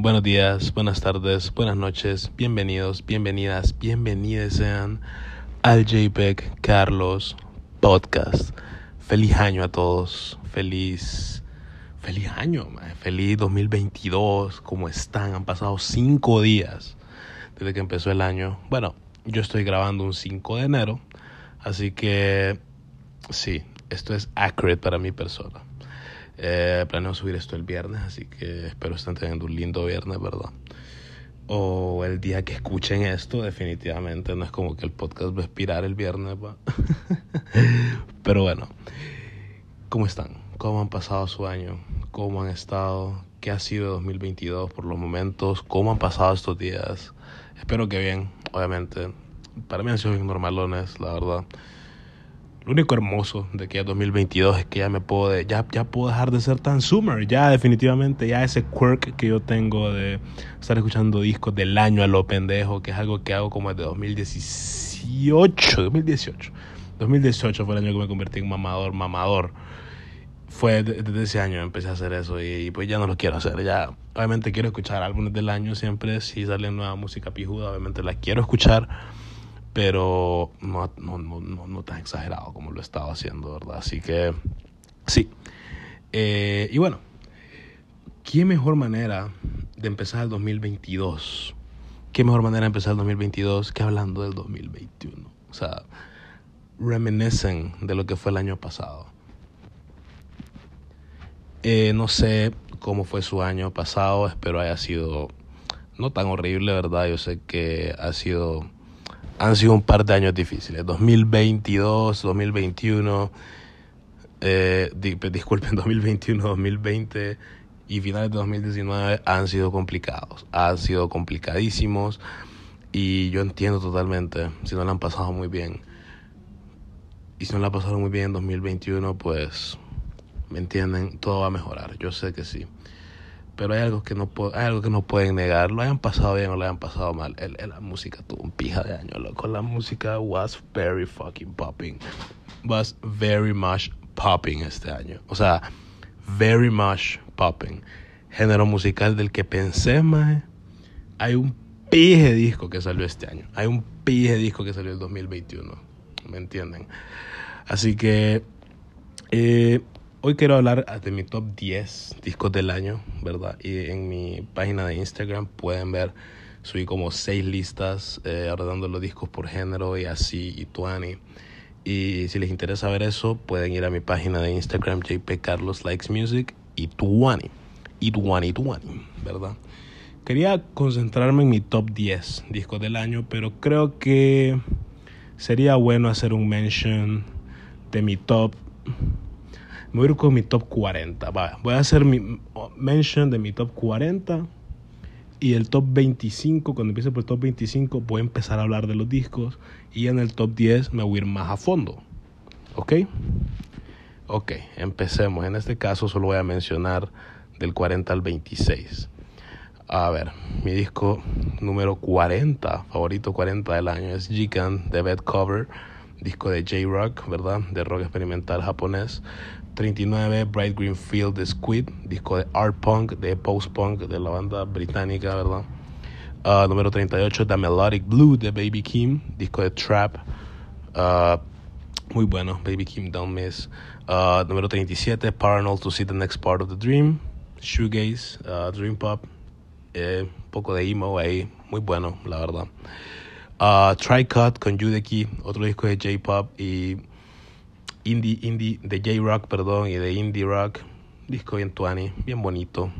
Buenos días, buenas tardes, buenas noches, bienvenidos, bienvenidas, bienvenidas sean al JPEG Carlos Podcast. Feliz año a todos, feliz, feliz año, feliz 2022, ¿cómo están? Han pasado cinco días desde que empezó el año. Bueno, yo estoy grabando un 5 de enero, así que sí, esto es accurate para mi persona. Eh, planeo subir esto el viernes, así que espero estén teniendo un lindo viernes, ¿verdad? O el día que escuchen esto, definitivamente no es como que el podcast va a expirar el viernes. Pero bueno, ¿cómo están? ¿Cómo han pasado su año? ¿Cómo han estado? ¿Qué ha sido 2022 por los momentos? ¿Cómo han pasado estos días? Espero que bien, obviamente. Para mí han sido bien normalones, la verdad. Lo único hermoso de que ya 2022 es que ya me puedo, ya, ya puedo dejar de ser tan summer. Ya definitivamente, ya ese quirk que yo tengo de estar escuchando discos del año a lo pendejo, que es algo que hago como desde 2018, 2018. 2018 fue el año que me convertí en mamador, mamador. Fue desde ese año empecé a hacer eso y, pues ya no lo quiero hacer. Ya, obviamente quiero escuchar álbumes del año siempre. Si sale nueva música pijuda, obviamente la quiero escuchar pero no, no, no, no, tan exagerado como lo estaba haciendo, ¿verdad? Así que sí. Eh, y bueno, ¿qué mejor manera de empezar el 2022? ¿Qué mejor manera de empezar el 2022 que hablando del 2021? O sea, reminiscen de lo que fue el año pasado. Eh, no sé cómo fue su año pasado, espero haya sido no tan horrible, ¿verdad? Yo sé que ha sido han sido un par de años difíciles. 2022, 2021, eh, disculpen, 2021, 2020 y finales de 2019 han sido complicados, han sido complicadísimos y yo entiendo totalmente si no la han pasado muy bien. Y si no la pasaron muy bien en 2021, pues, ¿me entienden? Todo va a mejorar, yo sé que sí pero hay algo que no hay algo que no pueden negar, lo hayan pasado bien o lo hayan pasado mal. El, la música tuvo un pija de año, loco. La música was very fucking popping. Was very much popping este año. O sea, very much popping. Género musical del que pensé más. Hay un pije disco que salió este año. Hay un pije disco que salió el 2021. ¿Me entienden? Así que eh, Hoy quiero hablar de mi top 10 discos del año, ¿verdad? Y en mi página de Instagram pueden ver, subí como 6 listas eh, los discos por género y así, y tuani. Y si les interesa ver eso, pueden ir a mi página de Instagram, JP Carlos Likes Music, y tuani. Y tuani, tuani, ¿verdad? Quería concentrarme en mi top 10 discos del año, pero creo que sería bueno hacer un mention de mi top me voy a ir con mi top 40. voy a hacer mi mention de mi top 40 y el top 25. Cuando empiece por el top 25, voy a empezar a hablar de los discos. Y en el top 10 me voy a ir más a fondo. ¿Ok? Ok, empecemos. En este caso, solo voy a mencionar del 40 al 26. A ver, mi disco número 40, favorito 40 del año, es Jikan de Bed Cover, disco de J-Rock, ¿verdad? De rock experimental japonés. 39, Bright Green Field Squid, disco de art punk, de post punk de la banda británica, ¿verdad? Uh, número 38, The Melodic Blue de Baby Kim, disco de trap. Uh, muy bueno, Baby Kim Don't Miss. Uh, número 37, Paranol to See the Next Part of the Dream. Shoegaze, Dream Pop. Eh, un poco de emo ahí, muy bueno, la verdad. Uh, Cut con Judeki, otro disco de J-Pop y indie, indie, de J-Rock, perdón, y de indie rock. Disco bien tuani, bien bonito.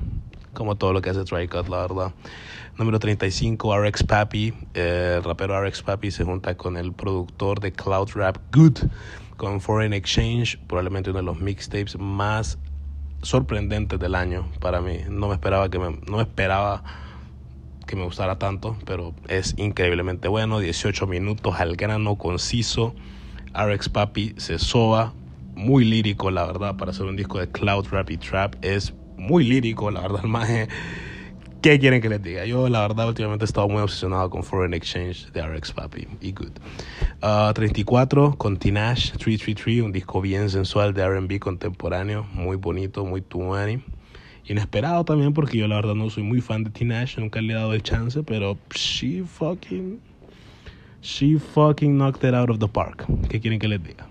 Como todo lo que hace Tricut, la verdad. Número 35, RX Papi. Eh, el rapero RX Papi se junta con el productor de Cloud Rap Good con Foreign Exchange, probablemente uno de los mixtapes más sorprendentes del año para mí. No me esperaba que me, no me esperaba que me gustara tanto, pero es increíblemente bueno. 18 minutos al grano, conciso. RX Papi se soba, muy lírico, la verdad, para hacer un disco de Cloud Rap y Trap. Es muy lírico, la verdad, el maje. ¿Qué quieren que les diga? Yo, la verdad, últimamente he estado muy obsesionado con Foreign Exchange de RX Papi y Good. 34 uh, con Tinash 333, un disco bien sensual de RB contemporáneo, muy bonito, muy tuani. Inesperado también porque yo la verdad no soy muy fan de Tinashe, nunca le he dado el chance, pero she fucking she fucking knocked it out of the park. ¿Qué quieren que les diga?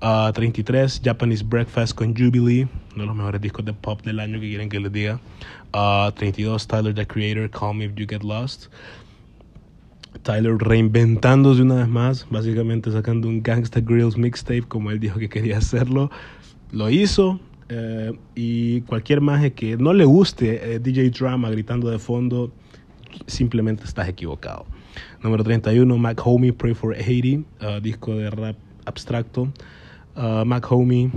Uh, ah, 33 Japanese Breakfast con Jubilee, uno de los mejores discos de pop del año que quieren que les diga. Uh, ah, 32 Tyler the Creator, Call Me If You Get Lost. Tyler reinventándose una vez más, básicamente sacando un Gangsta Grills mixtape como él dijo que quería hacerlo. Lo hizo, eh, y cualquier maje que no le guste eh, DJ Drama gritando de fondo, simplemente estás equivocado. Número 31, Mac Homie, Pray for Haiti, uh, disco de rap abstracto. Uh, Mac Homie,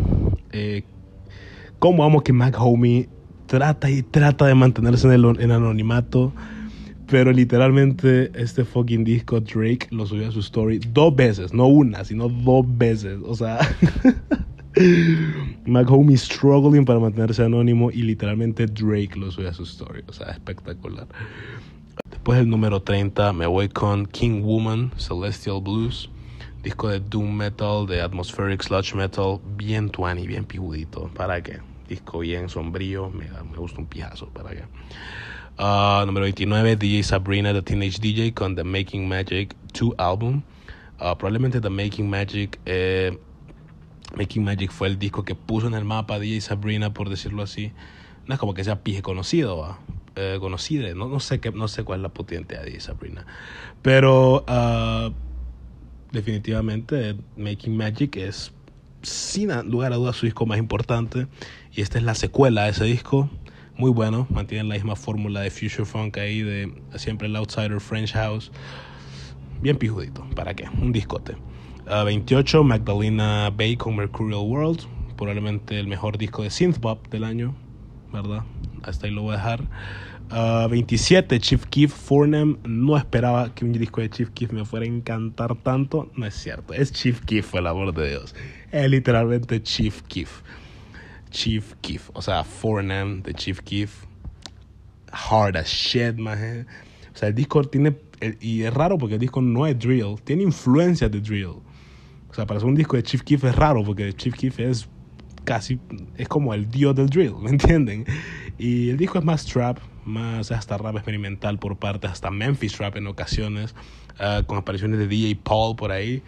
eh, ¿cómo amo que Mac Homie trata y trata de mantenerse en anonimato? Pero literalmente este fucking disco Drake lo subió a su story dos veces, no una, sino dos veces. O sea, Homie struggling para mantenerse anónimo y literalmente Drake lo sube a su story. O sea, espectacular. Después del número 30 me voy con King Woman, Celestial Blues. Disco de Doom Metal, de Atmospheric Sludge Metal. Bien tuani, bien pijudito. ¿Para qué? Disco bien sombrío. Me, me gusta un pijazo. ¿Para qué? Uh, número 29, DJ Sabrina, The Teenage DJ, con The Making Magic 2 album. Uh, probablemente The Making Magic eh, Making Magic fue el disco que puso en el mapa DJ Sabrina, por decirlo así. No es como que sea pije conocido, eh, conocida, no, no, sé qué, no sé cuál es la potente de DJ Sabrina. Pero uh, definitivamente Making Magic es, sin lugar a dudas, su disco más importante. Y esta es la secuela de ese disco. Muy bueno, mantienen la misma fórmula de Future Funk ahí, de siempre el Outsider French House. Bien pijudito, ¿para qué? Un discote. 28, Magdalena Bay con Mercurial World, probablemente el mejor disco de synth pop del año, ¿verdad? Hasta ahí lo voy a dejar. 27, Chief Keef, Fornem. No esperaba que un disco de Chief Keef me fuera a encantar tanto. No es cierto, es Chief Keef, el amor de Dios. Es literalmente Chief Keef. Chief Keef, o sea, Fornem de Chief Keef. Hard as shit, man. O sea, el disco tiene. Y es raro porque el disco no es drill, tiene influencia de drill. O sea, para hacer un disco de Chief Keef es raro porque Chief Keef es casi, es como el dios del drill, ¿me entienden? Y el disco es más trap, más hasta rap experimental por partes, hasta Memphis rap en ocasiones, uh, con apariciones de DJ Paul por ahí.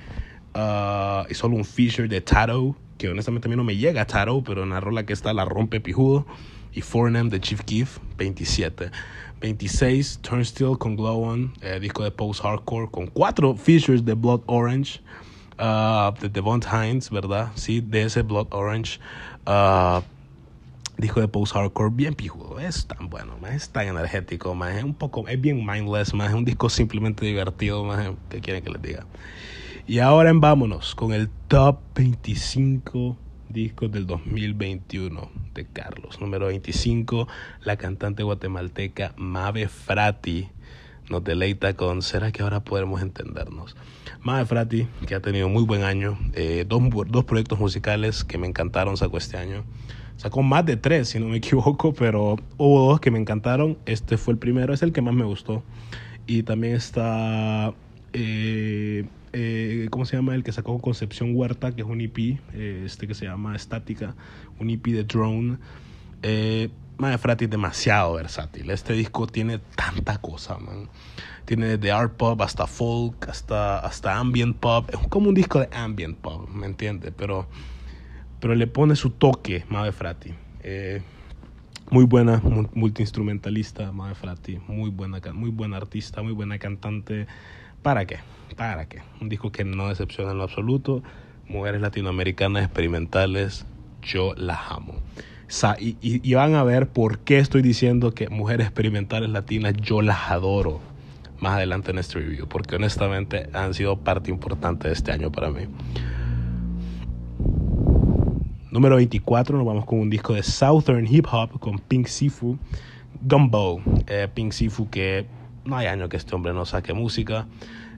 Uh, y solo un feature de Tato, que honestamente a mí no me llega a pero en la rola que está la rompe pijudo. Y 4 de Chief Keef, 27. 26, Turnstile con Glow On, eh, disco de post-hardcore, con cuatro features de Blood Orange. Uh, de Devon Hines, ¿verdad? Sí, de ese Blood Orange. Uh, dijo de post hardcore bien pijudo. Es tan bueno es tan energético más es un poco es bien mindless más es un disco simplemente divertido más que quieren que les diga y ahora en vámonos con el top 25 discos del 2021 de Carlos. Número 25 la cantante guatemalteca Mave Frati. Nos deleita con ¿Será que ahora podremos entendernos? Mae Frati, que ha tenido muy buen año, eh, dos, dos proyectos musicales que me encantaron sacó este año. Sacó más de tres, si no me equivoco, pero hubo dos que me encantaron. Este fue el primero, es el que más me gustó. Y también está, eh, eh, ¿cómo se llama? El que sacó Concepción Huerta, que es un EP, este que se llama Estática, un EP de Drone. Eh, Frati es demasiado versátil. Este disco tiene tanta cosa, man. Tiene desde art pop hasta folk, hasta, hasta ambient pop. Es como un disco de ambient pop, ¿me entiendes? Pero, pero le pone su toque, Mave Frati. Eh, muy buena, multiinstrumentalista, Mave Frati. Muy buena, muy buena artista, muy buena cantante. ¿Para qué? ¿Para qué? Un disco que no decepciona en lo absoluto. Mujeres latinoamericanas experimentales, yo las amo. Y, van a ver por qué estoy diciendo que mujeres experimentales latinas yo las adoro más adelante en este review, porque honestamente han sido parte importante de este año para mí. Número 24, nos vamos con un disco de Southern Hip Hop con Pink Sifu, Gumbo. Eh, Pink Sifu, que no hay año que este hombre no saque música.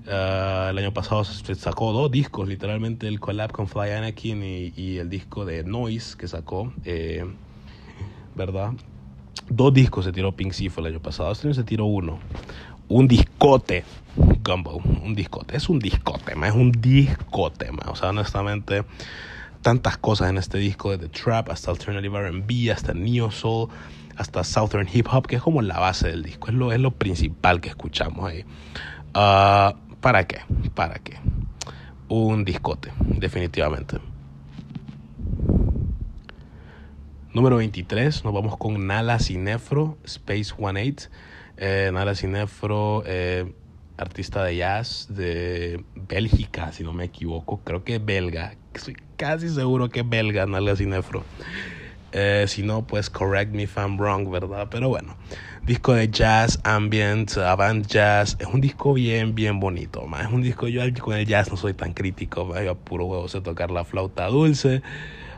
Eh, el año pasado sacó dos discos, literalmente el collab con Fly Anakin y, el disco de Noise que sacó, eh, ¿verdad? Dos discos se tiró Pink Sifu el año pasado, este año se tiró uno. Un discote, Gumbo, un discote, es un discote, es un discote, o sea, honestamente tantas cosas en este disco, desde trap hasta alternative RB, hasta neo soul, hasta southern hip hop, que es como la base del disco, es lo, es lo principal que escuchamos ahí. Ah, ¿Para qué? ¿Para qué? Un discote, definitivamente. Número 23, nos vamos con Nala Cinefro, Space 18. Eh, Nala Cinefro, eh, artista de jazz de Bélgica, si no me equivoco. Creo que es belga. Estoy casi seguro que es belga, Nala Cinefro. Eh, si no, pues correct me if I'm wrong, ¿verdad? Pero bueno, disco de jazz, ambient, avant jazz. Es un disco bien, bien bonito. Es un disco, yo con el jazz no soy tan crítico. Yo puro huevo sé tocar la flauta dulce.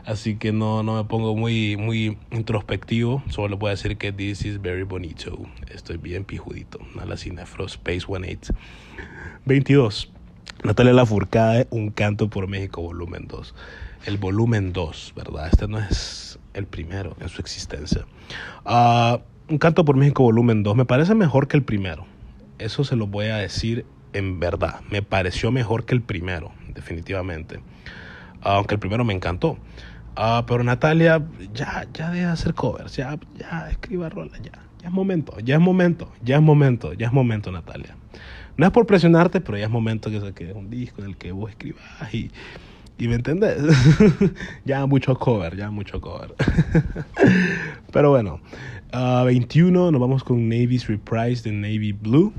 Así que no, no me pongo muy, muy introspectivo. Solo puedo decir que this is very bonito. Estoy bien pijudito. Nala Cinefro Space 18. 22. Natalia Lafourcade, Un canto por México, volumen 2. El volumen 2, ¿verdad? Este no es el primero en su existencia. Uh, un canto por México, volumen 2. Me parece mejor que el primero. Eso se lo voy a decir en verdad. Me pareció mejor que el primero, definitivamente. Aunque el primero me encantó. Uh, pero Natalia, ya, ya deja de hacer covers, ya, ya escriba rola, ya, ya es momento, ya es momento, ya es momento, ya es momento, Natalia. No es por presionarte, pero ya es momento que se quede un disco en el que vos escribas y, y me entendés. ya mucho cover, ya mucho cover. pero bueno, uh, 21 nos vamos con Navy's Reprise de Navy Blue.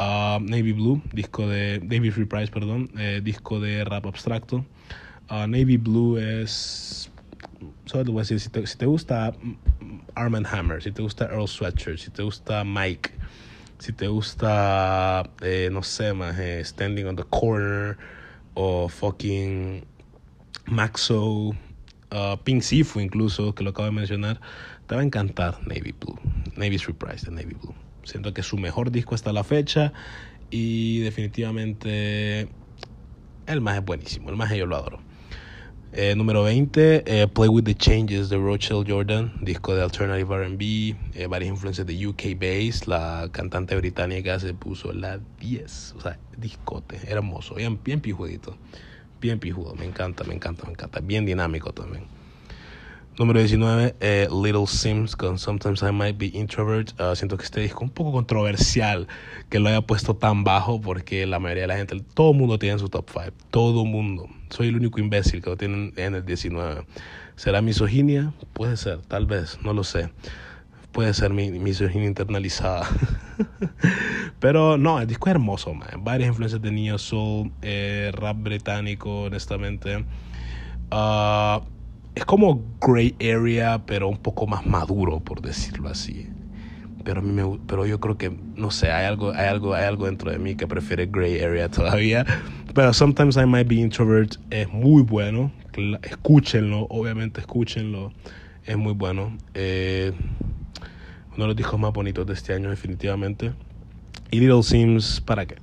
Uh, Navy Blue, disco de Navy's Reprise, perdón, eh, disco de rap abstracto. Uh, Navy Blue es. Solo te voy a decir, si te, si te gusta Arm Hammer, si te gusta Earl Sweatshirt, si te gusta Mike, si te gusta, eh, no sé, más Standing on the Corner o fucking Maxo, uh, Pink Sifu incluso, que lo acabo de mencionar, te va a encantar Navy Blue, Navy's Reprise de Navy Blue. Siento que es su mejor disco hasta la fecha y definitivamente el más es buenísimo, el más yo lo adoro. Eh, número 20, eh, Play With The Changes de Rochelle Jordan, disco de Alternative RB, eh, varias influencias de UK Bass, la cantante británica se puso la 10, o sea, discote, hermoso, bien, bien bien pijudo, me encanta, me encanta, me encanta, bien dinámico también. Número 19, eh, Little Sims con Sometimes I Might Be Introvert. Uh, siento que este disco es un poco controversial que lo haya puesto tan bajo porque la mayoría de la gente, todo el mundo tiene su top 5. Todo mundo. Soy el único imbécil que lo tiene en el 19. ¿Será misoginia? Puede ser, tal vez, no lo sé. Puede ser mi misoginia internalizada. Pero no, el disco es hermoso, man. Varias influencias de Neo Soul, eh, rap británico, honestamente. Uh, es como gray area, pero un poco más maduro, por decirlo así. Pero a mí me, pero yo creo que no sé, hay algo, hay algo, hay algo dentro de mí que prefiere gray area todavía. Pero sometimes I might be introvert es muy bueno. Escúchenlo, obviamente escúchenlo. Es muy bueno. Eh, uno de los discos más bonitos de este año, definitivamente. Y Little Sims, ¿para qué?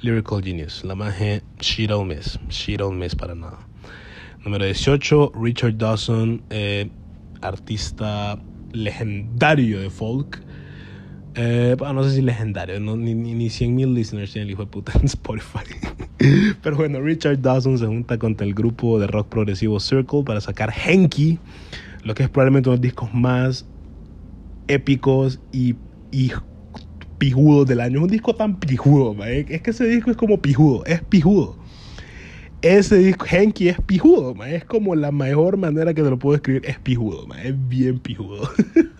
Lyrical Genius. La magia, she don't miss. She don't miss para nada. Número 18, Richard Dawson, eh, artista legendario de folk. Eh, no sé si legendario, no, ni, ni, ni 100 mil listeners tiene el hijo de puta en Spotify. Pero bueno, Richard Dawson se junta con el grupo de rock progresivo Circle para sacar Henky, lo que es probablemente uno de los discos más épicos y, y pijudos del año. Es un disco tan pijudo, es que ese disco es como pijudo, es pijudo ese disco, Henky es pijudo, man. es como la mejor manera que te lo puedo escribir, es pijudo, man. es bien pijudo.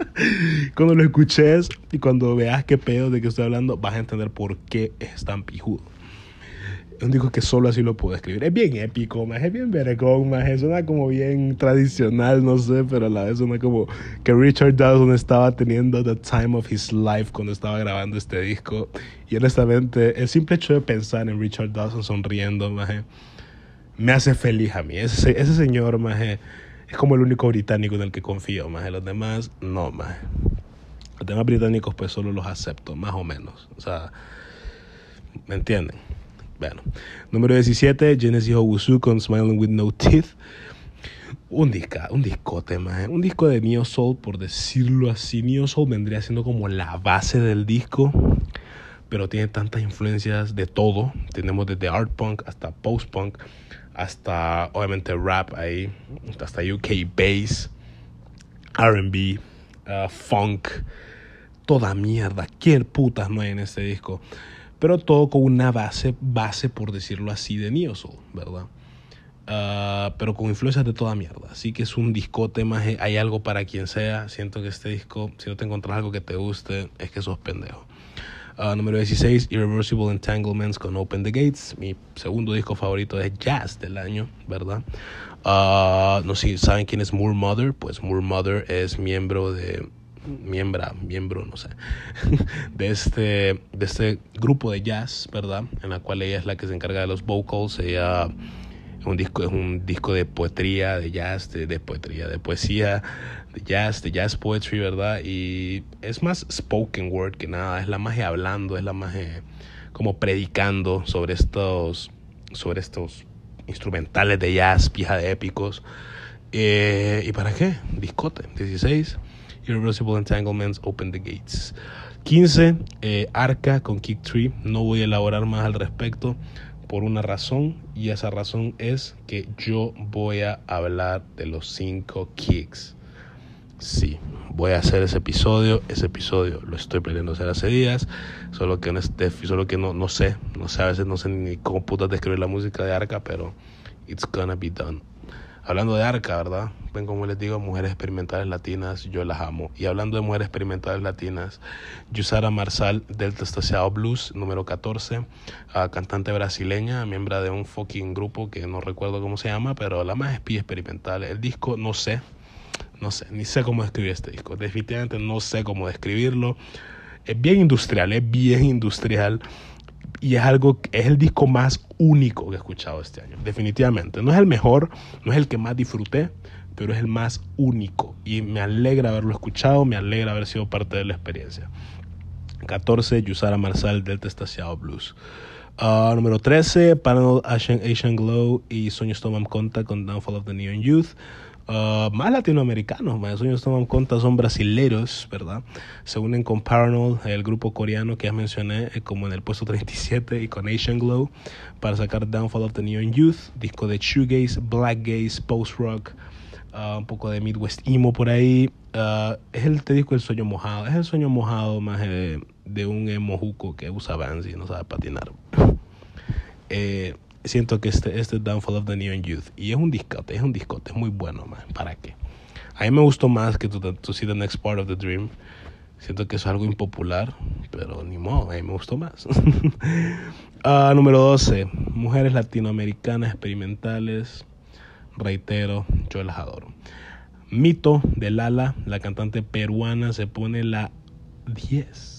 cuando lo escuches y cuando veas qué pedo de que estoy hablando, vas a entender por qué es tan pijudo. Es un disco que solo así lo puedo escribir. Es bien épico, más es bien vergón, más suena como bien tradicional, no sé, pero a la vez suena como que Richard Dawson estaba teniendo the time of his life cuando estaba grabando este disco. Y honestamente, el simple hecho de pensar en Richard Dawson sonriendo, más me hace feliz a mí. Ese, ese señor, más es como el único británico en el que confío, más los demás, no, más. Los demás británicos, pues solo los acepto, más o menos. O sea, ¿me entienden? Bueno, número 17, Genesis Owusu con Smiling with No Teeth. Un disco, un discote, más. Un disco de Neo Soul, por decirlo así. Neo Soul vendría siendo como la base del disco pero tiene tantas influencias de todo. Tenemos desde art punk hasta post punk, hasta obviamente rap ahí, hasta UK bass, RB, uh, funk, toda mierda. ¿Quién putas no hay en este disco? Pero todo con una base, base por decirlo así, de Neo ¿verdad? Uh, pero con influencias de toda mierda. Así que es un discote más. Hay algo para quien sea. Siento que este disco, si no te encuentras algo que te guste, es que sos pendejo. Número 16, Irreversible Entanglements con Open the Gates. Mi segundo disco favorito de jazz del año, ¿verdad? Uh, no sé si saben quién es Moore Mother. Pues Moore Mother es miembro de. Miembra, miembro, no sé, de este, de este grupo de jazz, ¿verdad? En la cual ella es la que se encarga de los vocals. Ella un disco, es un disco de poetría, de jazz, de, poetría, de poesía, jazz, de jazz poetry, ¿verdad? Y es más spoken word que nada, es la magia hablando, es la magia como predicando sobre estos, sobre estos instrumentales de jazz, pija de épicos. Eh, ¿Y para qué? Discote. 16. Irreversible Entanglements, Open the Gates. 15. Eh, Arca con Kick Tree. No voy a elaborar más al respecto por una razón y esa razón es que yo voy a hablar de los cinco kicks. Sí, voy a hacer ese episodio. Ese episodio lo estoy planeando hacer hace días. Solo que, en este, solo que no, no sé, no sé, a veces no sé ni cómo putas describir la música de Arca, pero it's gonna be done. Hablando de Arca, ¿verdad? Ven como les digo, mujeres experimentales latinas, yo las amo. Y hablando de mujeres experimentales latinas, Yusara Marsal del Testaceado Blues, número 14, cantante brasileña, miembro de un fucking grupo que no recuerdo cómo se llama, pero la más espía experimental. El disco, no sé, no sé, ni sé cómo describir este disco. Definitivamente no sé cómo describirlo. Es bien industrial, es bien industrial. Y es algo es el disco más único que he escuchado este año. Definitivamente. No es el mejor no es el que más disfruté pero es el más único. Y me alegra haberlo escuchado me alegra haber sido parte de la experiencia. 14 Yusara Marsal del Testaciado Blues. Uh, número 13 Panel Asian, Asian Glow y Sueños Toman Conta con Downfall of the Neon Youth Uh, más latinoamericanos, más ellos toman cuenta son brasileros, ¿verdad? Se unen con Paranol, el grupo coreano que ya mencioné, eh, como en el puesto 37, y con Asian Glow, para sacar Downfall of the Neon Youth, disco de shoegaze, black gaze, post rock, uh, un poco de Midwest emo por ahí. Uh, es el te disco El Sueño Mojado, es el sueño mojado más de, de un mojuco que usa Vans y no sabe patinar. eh, siento que este, este Downfall of the Neon Youth. Y es un discote, es un discote, es muy bueno, man. ¿Para qué? A mí me gustó más que To, See the Next Part of the Dream. Siento que es algo impopular, pero ni modo, a mí me gustó más. uh, número 12. Mujeres latinoamericanas experimentales. Reitero, yo las adoro. Mito de Lala, la cantante peruana, se pone la 10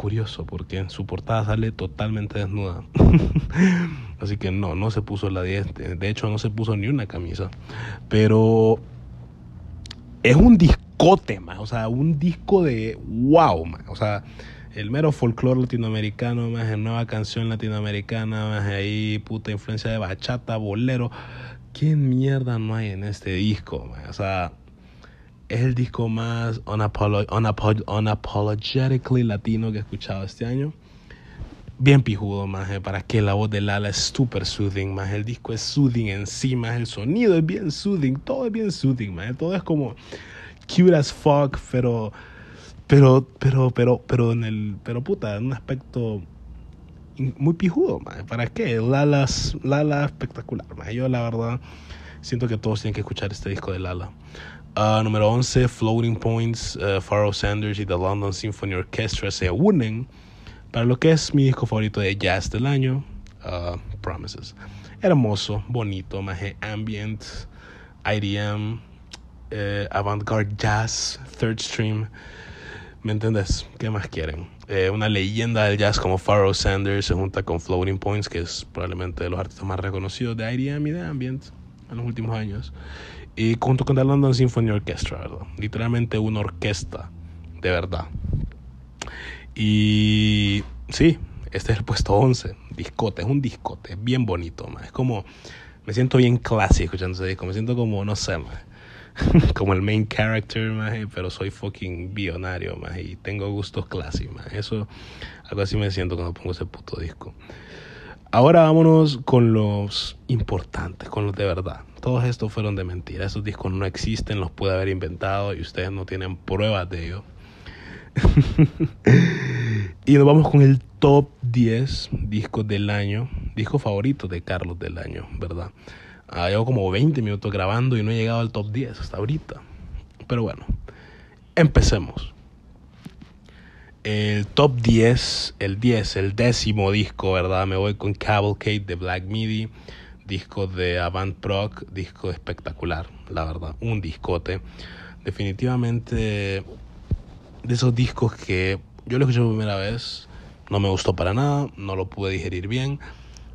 curioso porque en su portada sale totalmente desnuda. Así que no, no se puso la 10. De hecho, no se puso ni una camisa. Pero es un discote, man. O sea, un disco de wow, man. O sea, el mero folclore latinoamericano, más nueva canción latinoamericana, más ahí puta influencia de bachata, bolero. ¿Qué mierda no hay en este disco, man? O sea, es el disco más unapologetically latino que he escuchado este año. Bien pijudo, más para que la voz de Lala es super soothing, más el disco es soothing en sí, más el sonido es bien soothing, todo es bien soothing, más todo es como cute as fuck, pero pero pero pero pero en el pero puta, en un aspecto muy pijudo, más ¿para qué? Lala Lala espectacular, más yo la verdad siento que todos tienen que escuchar este disco de Lala. Uh, número 11, Floating Points, uh, Sanders y The London Symphony Orchestra se unen para lo que es mi disco favorito de jazz del año, uh, Promises. Hermoso, bonito, más ambient, IDM, eh, avant-garde jazz, third stream. ¿Me entiendes? ¿Qué más quieren? Eh, una leyenda del jazz como Pharaoh Sanders se junta con Floating Points, que es probablemente de los artistas más reconocidos de IDM y de ambient en los últimos años y junto con la London Symphony Orchestra, ¿verdad? Literalmente una orquesta, de verdad. Y sí, este es el puesto 11, discote, es un discote, bien bonito, man. es como, me siento bien clásico escuchando ese disco, me siento como, no sé, como el main character, pero soy fucking billonario, y tengo gustos clásicos, eso, algo así me siento cuando pongo ese puto disco. Ahora vámonos con los importantes, con los de verdad. Todos estos fueron de mentira. Esos discos no existen, los puede haber inventado y ustedes no tienen pruebas de ello. y nos vamos con el top 10 discos del año, disco favorito de Carlos del año, ¿verdad? Ah, llevo como 20 minutos grabando y no he llegado al top 10 hasta ahorita. Pero bueno, empecemos. El top 10, el 10, el décimo disco, ¿verdad? Me voy con Cavalcade de Black Midi, disco de Avant Proc, disco espectacular, la verdad, un discote. Definitivamente de esos discos que yo lo escuché por primera vez, no me gustó para nada, no lo pude digerir bien.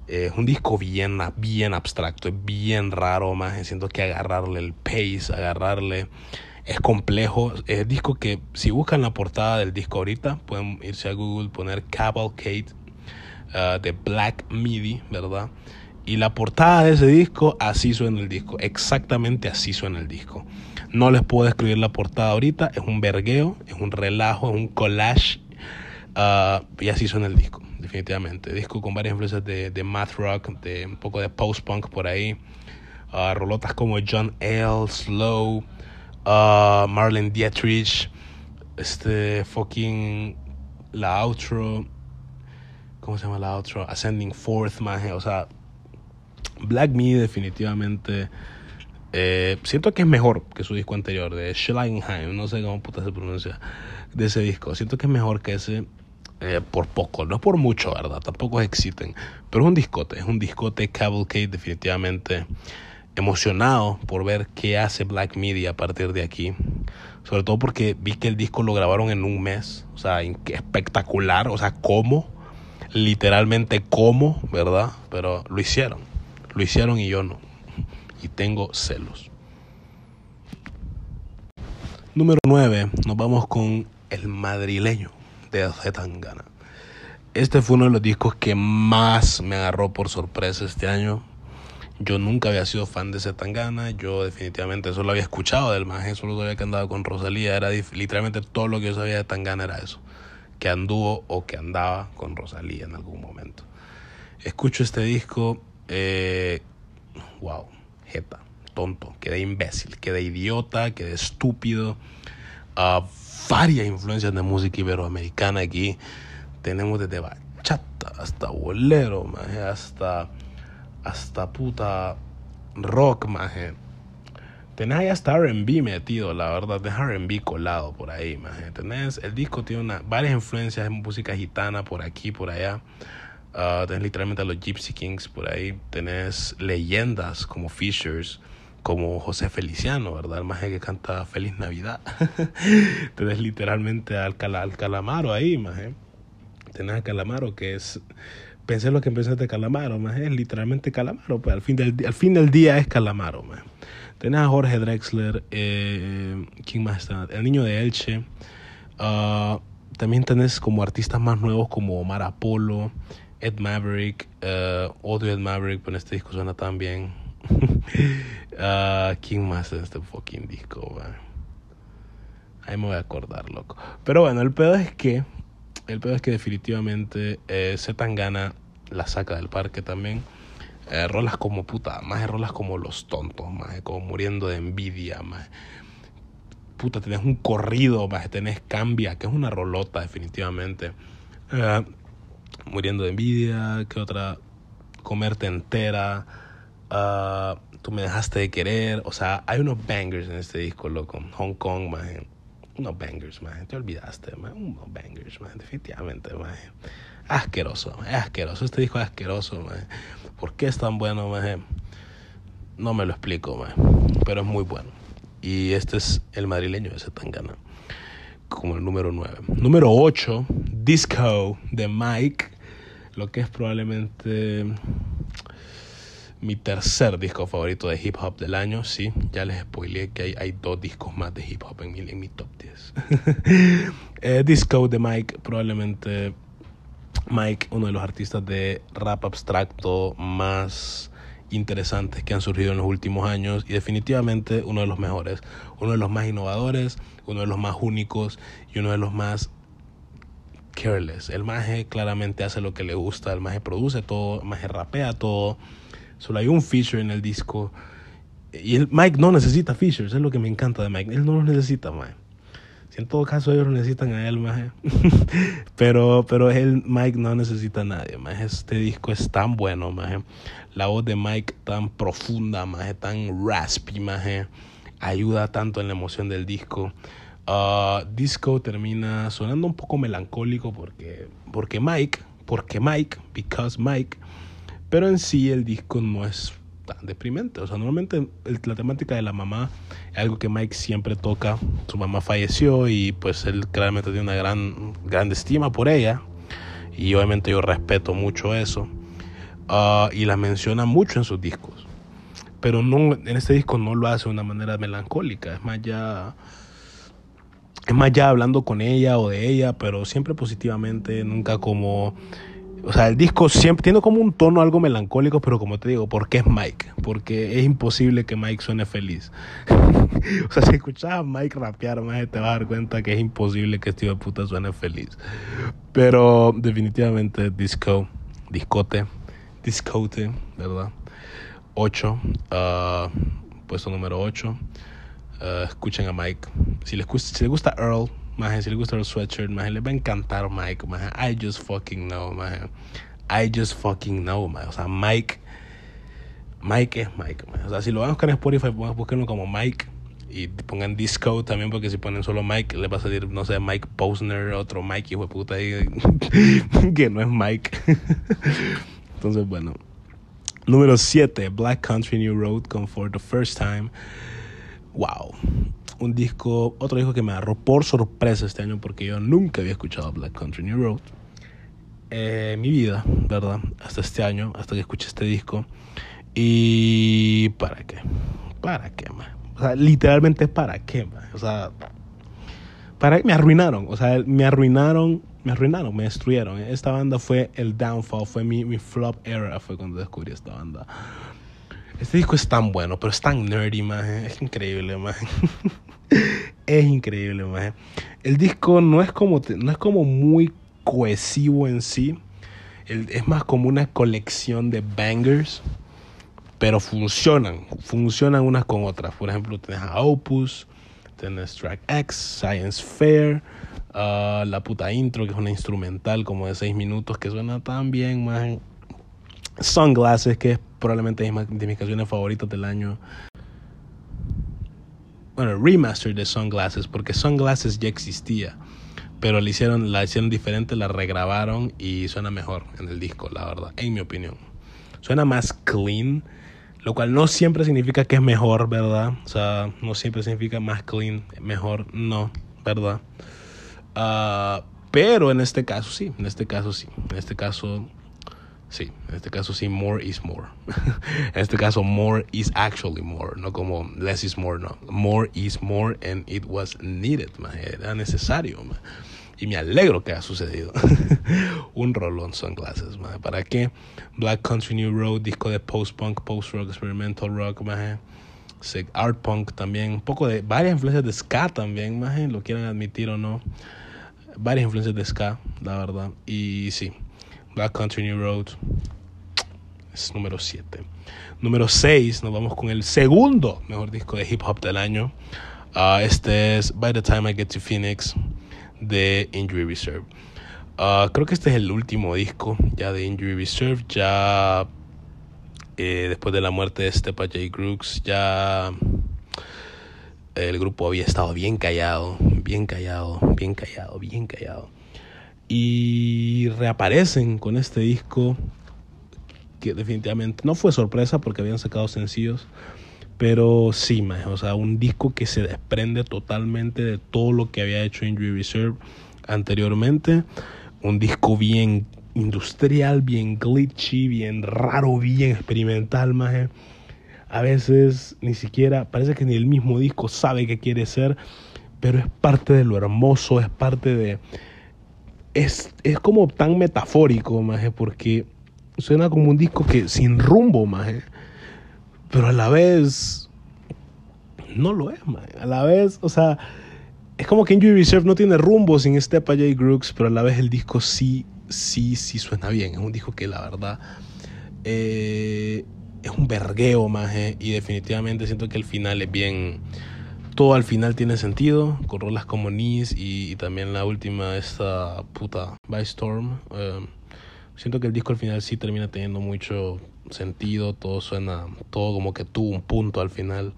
Es un disco bien, bien abstracto, es bien raro, más siento que agarrarle el pace, agarrarle es complejo. Es un disco que si buscan la portada del disco ahorita, pueden irse a Google, poner Cavalcade uh, de Black Midi, ¿verdad? Y la portada de ese disco, así suena el disco, exactamente así suena el disco. No les puedo describir la portada ahorita, es un vergueo, es un relajo, es un collage. Uh, y así suena el disco, definitivamente. Disco con varias influencias de, de math rock, de un poco de post-punk por ahí. Uh, rolotas como John L. Slow, uh, Marlene Dietrich, este fucking la outro, ¿cómo se llama la outro? Ascending Forth, maje, o sea, Black Me definitivamente eh, siento que es mejor que su disco anterior de Schleidenheim, no sé cómo puta se pronuncia de ese disco. Siento que es mejor que ese eh, por poco, no por mucho, ¿verdad? Tampoco existen, pero es un discote, es un discote Cavalcade definitivamente emocionado por ver qué hace Black Media a partir de aquí. Sobre todo porque vi que el disco lo grabaron en un mes. O sea, espectacular. O sea, cómo. Literalmente cómo, ¿verdad? Pero lo hicieron. Lo hicieron y yo no. Y tengo celos. Número 9. Nos vamos con El Madrileño de Zetangana. Este fue uno de los discos que más me agarró por sorpresa este año yo nunca había sido fan de Zetangana, yo definitivamente solo había escuchado del maje, solo sabía que andaba con Rosalía, era literalmente todo lo que yo sabía de Tangana era eso, que anduvo o que andaba con Rosalía en algún momento. Escucho este disco, eh, wow, jeta, tonto, quedé imbécil, quedé idiota, quedé estúpido. Uh, varias influencias de música iberoamericana aquí. Tenemos desde bachata hasta bolero, hasta hasta puta rock, maje. Tenés ahí hasta RB metido, la verdad, tenés RB colado por ahí, maje. Tenés, el disco tiene una, varias influencias de música gitana por aquí, por allá. Uh, tenés literalmente a los Gypsy Kings por ahí. Tenés leyendas como Fishers, como José Feliciano, ¿verdad? El maje que canta Feliz Navidad. tenés literalmente al, al Calamaro ahí, maje. Tenés a Calamaro que es pensé lo que pensé de Calamaro, más es literalmente Calamaro, pues al fin del, al fin del día es Calamaro, más. Tenés a Jorge Drexler, eh, ¿quién más está? El niño de Elche. Uh, también tenés como artistas más nuevos como Omar Apolo, Ed Maverick, uh, odio Ed Maverick, pero este disco suena tan bien. uh, ¿Quién más en este fucking disco? Man? Ahí me voy a acordar, loco. Pero bueno, el pedo es que el peor es que definitivamente eh, Zetangana la saca del parque también. Eh, rolas como puta, más rolas como los tontos, más como muriendo de envidia, más puta, tenés un corrido, más tenés cambia, que es una rolota definitivamente. Eh, muriendo de envidia, que otra, comerte entera, uh, tú me dejaste de querer, o sea, hay unos bangers en este disco, loco. Hong Kong, más unos bangers, man. Te olvidaste, man. Unos bangers, man. Definitivamente, man. Asqueroso, asqueroso. Este disco es asqueroso, man. ¿Por qué es tan bueno, man? No me lo explico, man. Pero es muy bueno. Y este es el madrileño de Tangana. Como el número 9. Número 8, Disco de Mike. Lo que es probablemente mi tercer disco favorito de hip hop del año, sí, ya les spoileé que hay, hay dos discos más de hip hop en mi, en mi top 10. eh, disco de Mike, probablemente Mike, uno de los artistas de rap abstracto más interesantes que han surgido en los últimos años y definitivamente uno de los mejores, uno de los más innovadores, uno de los más únicos y uno de los más careless. El maje claramente hace lo que le gusta, el maje produce todo, el maje rapea todo. Solo hay un feature en el disco. Y el Mike no necesita features, es lo que me encanta de Mike. Él no los necesita, maje. Si en todo caso ellos necesitan a él, maje. pero, pero él, Mike no necesita a nadie, maje. Este disco es tan bueno, maje. La voz de Mike tan profunda, maje, tan raspy, maje. Ayuda tanto en la emoción del disco. Uh, disco termina sonando un poco melancólico porque, porque Mike, porque Mike, because Mike, pero en sí el disco no es tan deprimente. O sea, normalmente la temática de la mamá es algo que Mike siempre toca. Su mamá falleció y pues él claramente tiene una gran, gran estima por ella. Y obviamente yo respeto mucho eso. Uh, y la menciona mucho en sus discos. Pero no, en este disco no lo hace de una manera melancólica. Es más, ya es más ya hablando con ella o de ella, pero siempre positivamente, nunca como... O sea, el disco siempre tiene como un tono algo melancólico, pero como te digo, porque es Mike, porque es imposible que Mike suene feliz. o sea, si escuchas a Mike rapear, más te vas a dar cuenta que es imposible que este hijo de puta suene feliz. Pero definitivamente disco, discote, discote, ¿verdad? 8, uh, puesto número 8. Uh, escuchen a Mike. Si les, si les gusta Earl, maje, si les gusta el sweatshirt, maje, les va a encantar Mike, maje. I just fucking know, maje. I just fucking know, maje. O sea, Mike, Mike es Mike, maje. O sea, si lo van a buscar en Spotify, búsquenlo como Mike y pongan disco también, porque si ponen solo Mike, le va a salir, no sé, Mike Posner, otro Mike, hijo de puta, ahí, que no es Mike. Entonces, bueno. Número 7, Black Country New Road con For the First Time wow, un disco, otro disco que me agarró por sorpresa este año porque yo nunca había escuchado Black Country New Road eh, mi vida, ¿verdad? Hasta este año, hasta que escuché este disco. ¿Y para qué? ¿Para qué, man? O sea, literalmente, ¿para qué, man? O sea, para me arruinaron, o sea, me arruinaron, me arruinaron, me destruyeron. Esta banda fue el downfall, fue mi, mi flop era, fue cuando descubrí esta banda. Este disco es tan bueno, pero es tan nerdy, man. Es increíble, man. es increíble, man. El disco no es como, no es como muy cohesivo en sí. es más como una colección de bangers. Pero funcionan. Funcionan unas con otras. Por ejemplo, tienes a Opus. Tienes Track X, Science Fair. Uh, la puta intro, que es una instrumental como de 6 minutos que suena tan bien, man. Sunglasses, que es probablemente de mis canciones favoritas del año. Bueno, remaster de Sunglasses, porque Sunglasses ya existía, pero la hicieron, la hicieron diferente, la regrabaron y suena mejor en el disco, la verdad, en mi opinión. Suena más clean, lo cual no siempre significa que es mejor, ¿verdad? O sea, no siempre significa más clean, mejor, no, ¿verdad? Uh, pero en este caso sí, en este caso sí, en este caso Sí, en este caso sí, more is more. en este caso, more is actually more, no como less is more, no. More is more and it was needed, man. Era necesario, man. Y me alegro que haya sucedido. Un rolón sunglasses, man. ¿Para qué? Black Country New Road, disco de post-punk, post-rock, experimental rock, man. Art punk también, un poco de varias influencias de ska también, man. Lo quieran admitir o no. Varias influencias de ska, la verdad. Y sí, Black Country New Road es número 7. Número 6, nos vamos con el segundo mejor disco de hip hop del año. Uh, este es By the Time I Get to Phoenix de Injury Reserve. Uh, creo que este es el último disco ya de Injury Reserve. Ya eh, después de la muerte de Stepa J. Crooks, ya el grupo había estado bien callado, bien callado, bien callado, bien callado y reaparecen con este disco que definitivamente no fue sorpresa porque habían sacado sencillos, pero sí, más, o sea, un disco que se desprende totalmente de todo lo que había hecho Injury Reserve anteriormente, un disco bien industrial, bien glitchy, bien raro, bien experimental, más. A veces ni siquiera, parece que ni el mismo disco sabe qué quiere ser, pero es parte de lo hermoso, es parte de, es, como tan metafórico, maje, porque suena como un disco que sin rumbo, maje, pero a la vez no lo es, maje. A la vez, o sea, es como que Injury Reserve no tiene rumbo sin Stepa J. Grooks, pero a la vez el disco sí, sí, sí suena bien. Es un disco que la verdad eh, es un vergueo, más y definitivamente siento que el final es bien. Todo al final tiene sentido, con rolas como Nice y, también la última, esta puta, By Storm. Eh, siento que el disco al final sí termina teniendo mucho sentido, todo suena, todo como que tuvo un punto al final.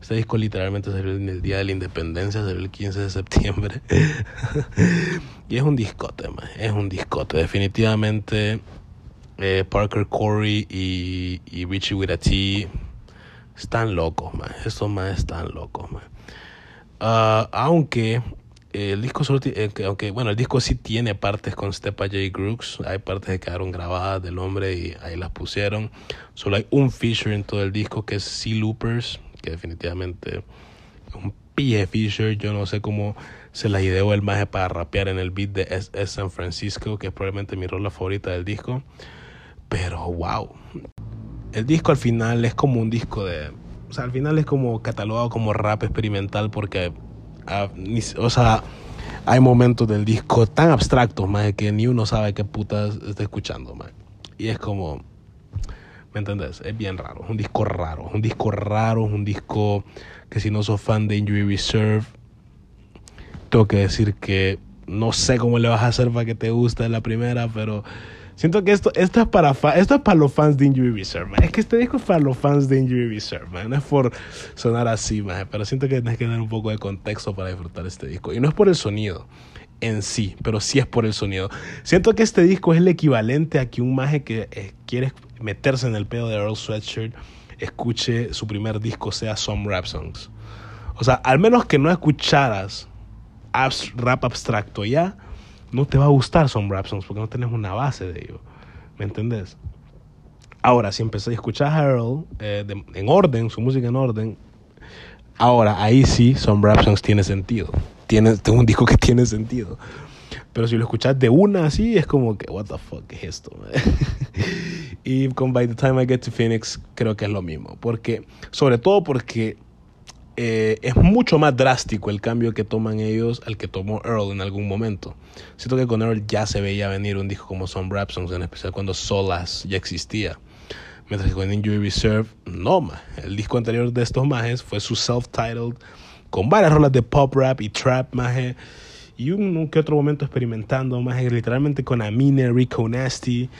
Este disco literalmente salió en el día de la independencia, salió el 15 de septiembre. y es un discote, man. es un discote. Definitivamente eh, Parker Corey y, Richie Wirati están locos, man. Estos más están locos, man. Ah, aunque el disco solo eh, aunque bueno, el disco sí tiene partes con Stepa J. Grooks, hay partes que quedaron grabadas del hombre y ahí las pusieron. Solo hay un feature en todo el disco que es Sea Loopers, que definitivamente es un pie feature. Yo no sé cómo se la ideó el maje para rapear en el beat de S, San Francisco, que es probablemente mi rola favorita del disco. Pero wow. El disco al final es como un disco de. O sea, al final es como catalogado como rap experimental porque. Ah, o sea, hay momentos del disco tan abstractos, más que ni uno sabe qué putas está escuchando, más. Y es como ¿Me entendés? Es bien raro, es un disco raro, es un disco raro, es un disco que si no sos fan de Injury Reserve, tengo que decir que no sé cómo le vas a hacer para que te guste la primera, pero siento que esto, esto, es, para esto es para los fans de Injury Reserve. Es que este disco es para los fans de Injury Reserve, no es por sonar así, man. pero siento que tienes que dar un poco de contexto para disfrutar este disco. Y no es por el sonido en sí, pero sí es por el sonido. Siento que este disco es el equivalente a que un maje que eh, quiere meterse en el pedo de Earl Sweatshirt, escuche su primer disco sea Some Rap Songs. O sea, al menos que no escucharas rap abstracto ya, no te va a gustar Some Rap Songs porque no tienes una base de ello. ¿Me entendés? Ahora, si empecé a escuchar Earl eh, en orden, su música en orden, ahora ahí sí Some Rap Songs tiene sentido. Tiene, tengo un disco que tiene sentido. Pero si lo escuchas de una así, es como que, what the fuck es esto? y con By the Time I Get to Phoenix, creo que es lo mismo. Porque, sobre todo porque eh, es mucho más drástico el cambio que toman ellos al que tomó Earl en algún momento. Siento que con Earl ya se veía venir un disco como Some Rap en especial cuando Solas ya existía. Mientras que con Injury Reserve, no, más. El disco anterior de estos majes fue su self-titled, con varias rolas de pop rap y trap, maje y un, que otro momento experimentando, más literalmente con Amine, Rico Nasty,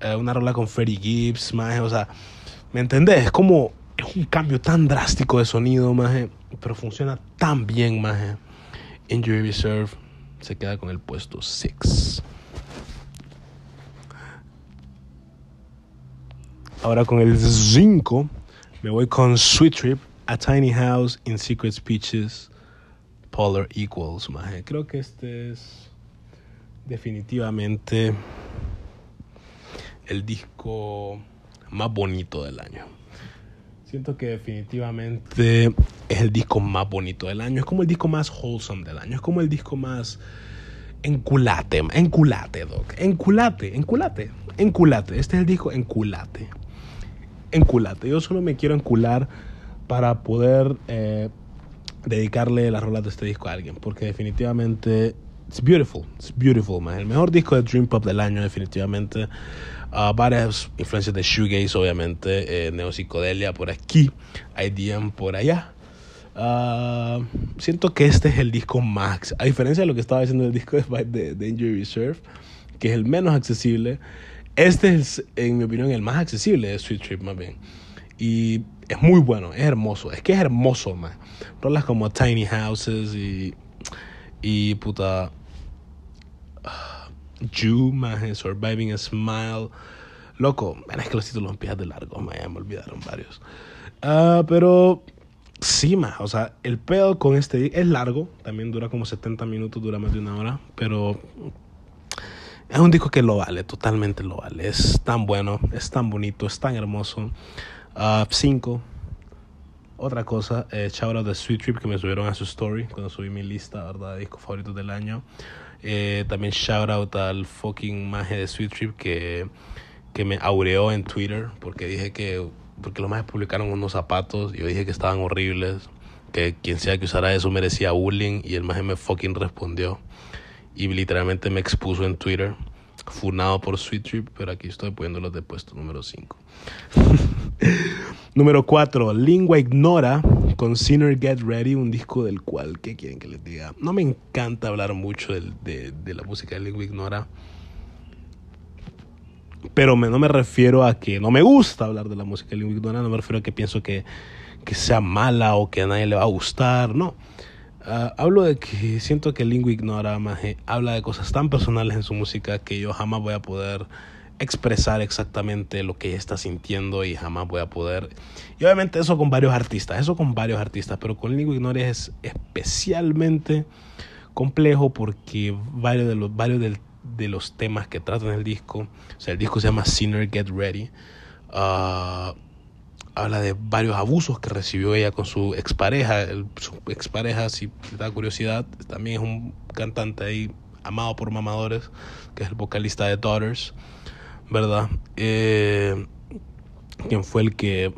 eh, una rola con Freddie Gibbs, más, o sea, ¿me entendés? Es como, es un cambio tan drástico de sonido, más, pero funciona tan bien, más. Injury Reserve se queda con el puesto 6. Ahora con el 5 me voy con Sweet Trip, A Tiny House in Secret Speeches Polar Equals, maje. Creo que este es definitivamente el disco más bonito del año. Siento que definitivamente es el disco más bonito del año. Es como el disco más wholesome del año. Es como el disco más enculate. Enculate, Doc. Enculate, enculate, enculate. Este es el disco enculate. Enculate. Yo solo me quiero encular para poder eh, dedicarle las rolas de este disco a alguien, porque definitivamente it's beautiful, it's beautiful, man. El mejor disco de Dream Pop del año, definitivamente. Uh, varias influencias de shoegaze, obviamente, eh, neopsicodelia por aquí, IDM por allá. Uh, siento que este es el disco más, a diferencia de lo que estaba diciendo el disco de, de Injury Reserve, que es el menos accesible. Este es, en mi opinión, el más accesible de Sweet Trip, más bien. Y es muy bueno, es hermoso. Es que es hermoso, man. Rolas como Tiny Houses y. Y puta. You, man. Surviving a Smile. Loco, man, es que los títulos empiezan de largo, me olvidaron varios. Uh, pero. Sí, man. O sea, el pedo con este es largo. También dura como 70 minutos, dura más de una hora. Pero. Es un disco que lo vale, totalmente lo vale. Es tan bueno, es tan bonito, es tan hermoso. 5. Uh, otra cosa, eh, shout out de Sweet Trip que me subieron a su story cuando subí mi lista ¿verdad? de discos favoritos del año. Eh, también shout out al fucking maje de Sweet Trip que, que me aureó en Twitter porque dije que porque los majes publicaron unos zapatos y yo dije que estaban horribles. que quien sea que usara eso merecía bullying y el maje me fucking respondió y literalmente me expuso en Twitter, funado por Sweet Trip, pero aquí estoy poniéndolo de puesto número 5. número 4, Lingua Ignora con Sinner Get Ready, un disco del cual, ¿qué quieren que les diga? No me encanta hablar mucho de, de, la música de Lingua Ignora. Pero no me refiero a que no me gusta hablar de la música de Lingua Ignora, no me refiero a que pienso que, que sea mala o que a nadie le va a gustar, no Ah, hablo de que siento que Lingua Ignora Maje habla de cosas tan personales en su música que yo jamás voy a poder expresar exactamente lo que ella está sintiendo y jamás voy a poder. Y obviamente eso con varios artistas, eso con varios artistas, pero con Lingua Ignora es especialmente complejo porque varios de los, varios de los temas que tratan el disco, o sea, el disco se llama Sinner Get Ready. Uh, habla de varios abusos que recibió ella con su expareja. su expareja, si te da curiosidad, también es un cantante ahí amado por mamadores, que es el vocalista de Daughters, ¿verdad? Eh, quien fue el que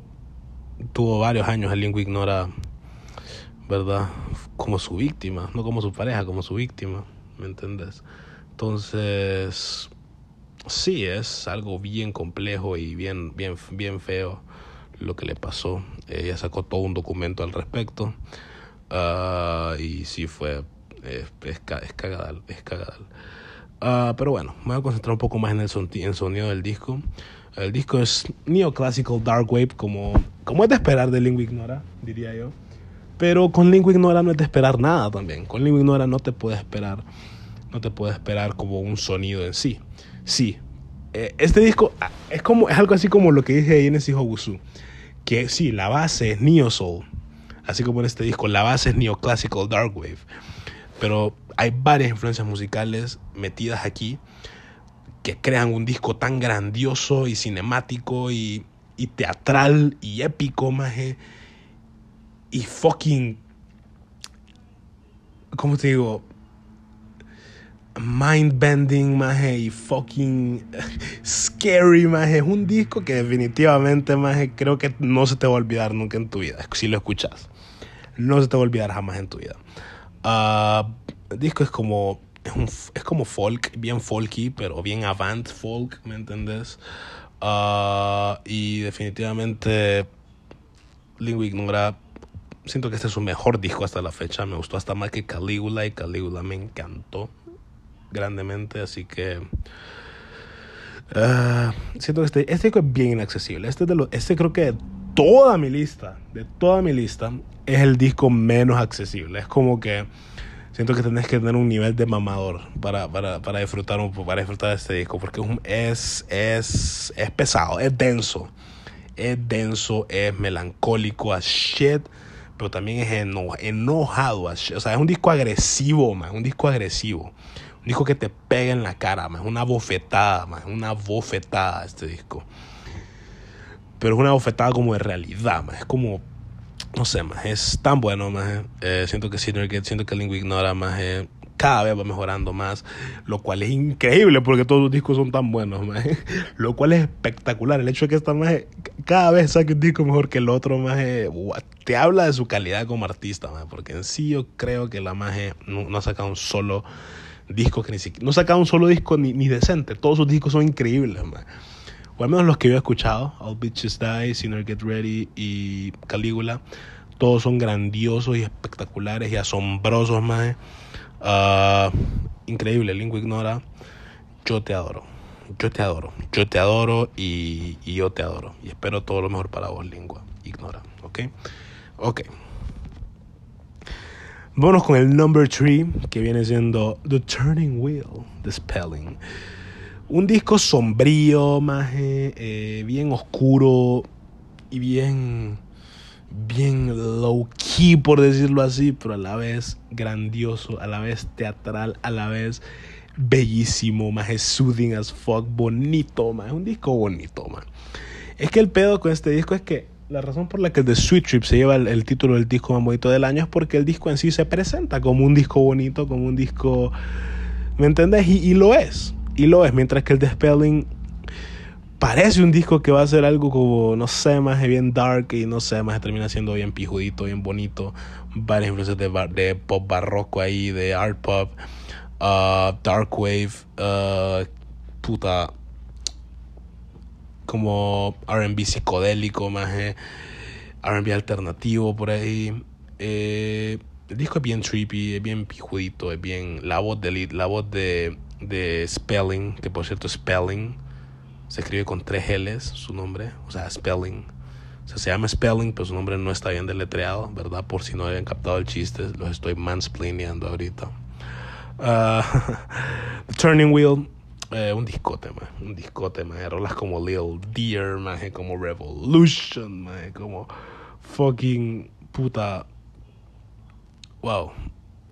tuvo varios años el Lingua Ignora, ¿verdad? Como su víctima, no como su pareja, como su víctima, ¿me entendés? Entonces, sí, es algo bien complejo y bien, bien, bien feo lo que le pasó. Ella sacó todo un documento al respecto. Uh, y sí fue. Es, es, es cagadal. Es cagadal. Uh, pero bueno, me voy a concentrar un poco más en el, sonido del disco. El disco es neoclassical dark wave, como, como es de esperar de Lingua Ignora, diría yo. Pero con Lingua Ignora no es de esperar nada también. Con Lingua Ignora no te puede esperar, no te puede esperar como un sonido en sí. Sí, eh, este disco ah, es como es algo así como lo que dije ahí en ese Busu que sí, la base es neo soul, así como en este disco, la base es neoclassical dark wave, pero hay varias influencias musicales metidas aquí que crean un disco tan grandioso y cinemático y, y teatral y épico, maje, y fucking, ¿cómo te digo? Mind-bending, maje, y fucking scary, maje. Es un disco que definitivamente, maje, creo que no se te va a olvidar nunca en tu vida, si lo escuchas. No se te va a olvidar jamás en tu vida. Uh, el disco es como, es, como folk, bien folky, pero bien avant folk, ¿me entendés? Uh, y definitivamente Lingua Ignora siento que este es su mejor disco hasta la fecha. Me gustó hasta más que Caligula y Caligula me encantó grandemente, así que uh, siento que este, este es bien inaccesible. Este, de lo, este creo que de toda mi lista, de toda mi lista, es el disco menos accesible. Es como que siento que tenés que tener un nivel de mamador para, para, para disfrutar para disfrutar de este disco, porque es, es, es pesado, es denso. Es denso, es melancólico as shit pero también es enojado. As shit. O sea, es un disco agresivo, man, un disco agresivo disco que te pega en la cara, es una bofetada, es una bofetada este disco. Pero es una bofetada como de realidad, es como, no sé, más es tan bueno, más eh, siento que siento que Lingua Ignora, más cada vez va mejorando más, lo cual es increíble porque todos los discos son tan buenos, lo cual es espectacular. El hecho de que esta más cada vez saque un disco mejor que el otro, más te habla de su calidad como artista, porque en sí yo creo que la más no, no ha sacado un solo discos que ni siquiera. No sacado un solo disco ni, ni decente. Todos sus discos son increíbles, man. O al menos los que yo he escuchado: All Bitches Die, Sinner Get Ready y Calígula. Todos son grandiosos y espectaculares y asombrosos, man. Uh, increíble, Lingua Ignora. Yo te adoro. Yo te adoro. Yo te adoro y, y yo te adoro. Y espero todo lo mejor para vos, Lingua Ignora. ¿Ok? Ok. Vámonos con el number 3, que viene siendo The Turning Wheel, The Spelling. Un disco sombrío, maje, eh, bien oscuro y bien, bien low key, por decirlo así, pero a la vez grandioso, a la vez teatral, a la vez bellísimo, maje, soothing as fuck, bonito, maje, un disco bonito, maje. Es que el pedo con este disco es que la razón por la que de Sweet Trip se lleva el, título del disco más bonito del año es porque el disco en sí se presenta como un disco bonito, como un disco. ¿Me entendés? Y, lo es. Y lo es. Mientras que el de Spelling parece un disco que va a ser algo como, no sé, más bien dark y no sé, más termina siendo bien pijudito, bien bonito. varias influencias de, de pop barroco ahí, de art pop, uh, dark wave, uh, puta, como RB psicodélico, más RB alternativo por ahí. Eh, el disco es bien trippy, es bien pijudito, es bien. La voz de, la voz de, de Spelling, que por cierto, Spelling se escribe con tres L's su nombre, o sea, Spelling. O sea, se llama Spelling, pero su nombre no está bien deletreado, ¿verdad? Por si no habían captado el chiste, los estoy mansplaineando ahorita. Uh, Turning Wheel, eh, un discote, man. Un discote, man. Rolas como Lil Deer, man. Como Revolution, man. Como fucking puta. Wow.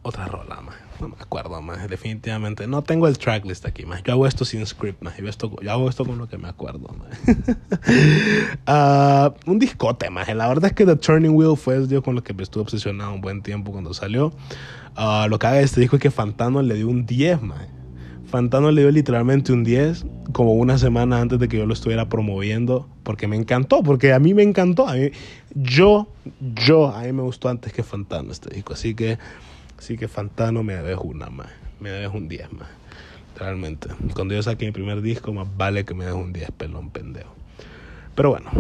Otra rola, man. No me acuerdo, man. Definitivamente. No tengo el tracklist aquí, man. Yo hago esto sin script, man. Yo, esto, yo hago esto con lo que me acuerdo, man. uh, un discote, man. La verdad es que The Turning Wheel fue yo con lo que me estuve obsesionado un buen tiempo cuando salió. Uh, lo que haga este disco es que Fantano le dio un 10, man. Fantano le dio literalmente un 10 como una semana antes de que yo lo estuviera promoviendo porque me encantó, porque a mí me encantó. A mí, yo, yo, a mí me gustó antes que Fantano este disco. Así que, así que Fantano me debes una más, me debes un 10 más. Literalmente. Cuando yo saqué mi primer disco, más vale que me des un 10, pelón pendejo. Pero bueno.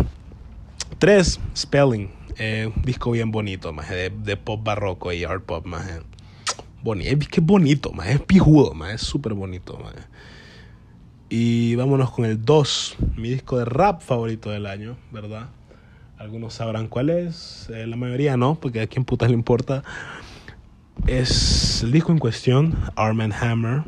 3, Spelling. Eh, disco bien bonito, más de, de, pop barroco y art pop, más bonito. Es que bonito, más es pijudo, más es súper bonito. Y vámonos con el 2, mi disco de rap favorito del año, ¿verdad? Algunos sabrán cuál es, eh, la mayoría no, porque a quién putas le importa. Es el disco en cuestión, Arm Hammer,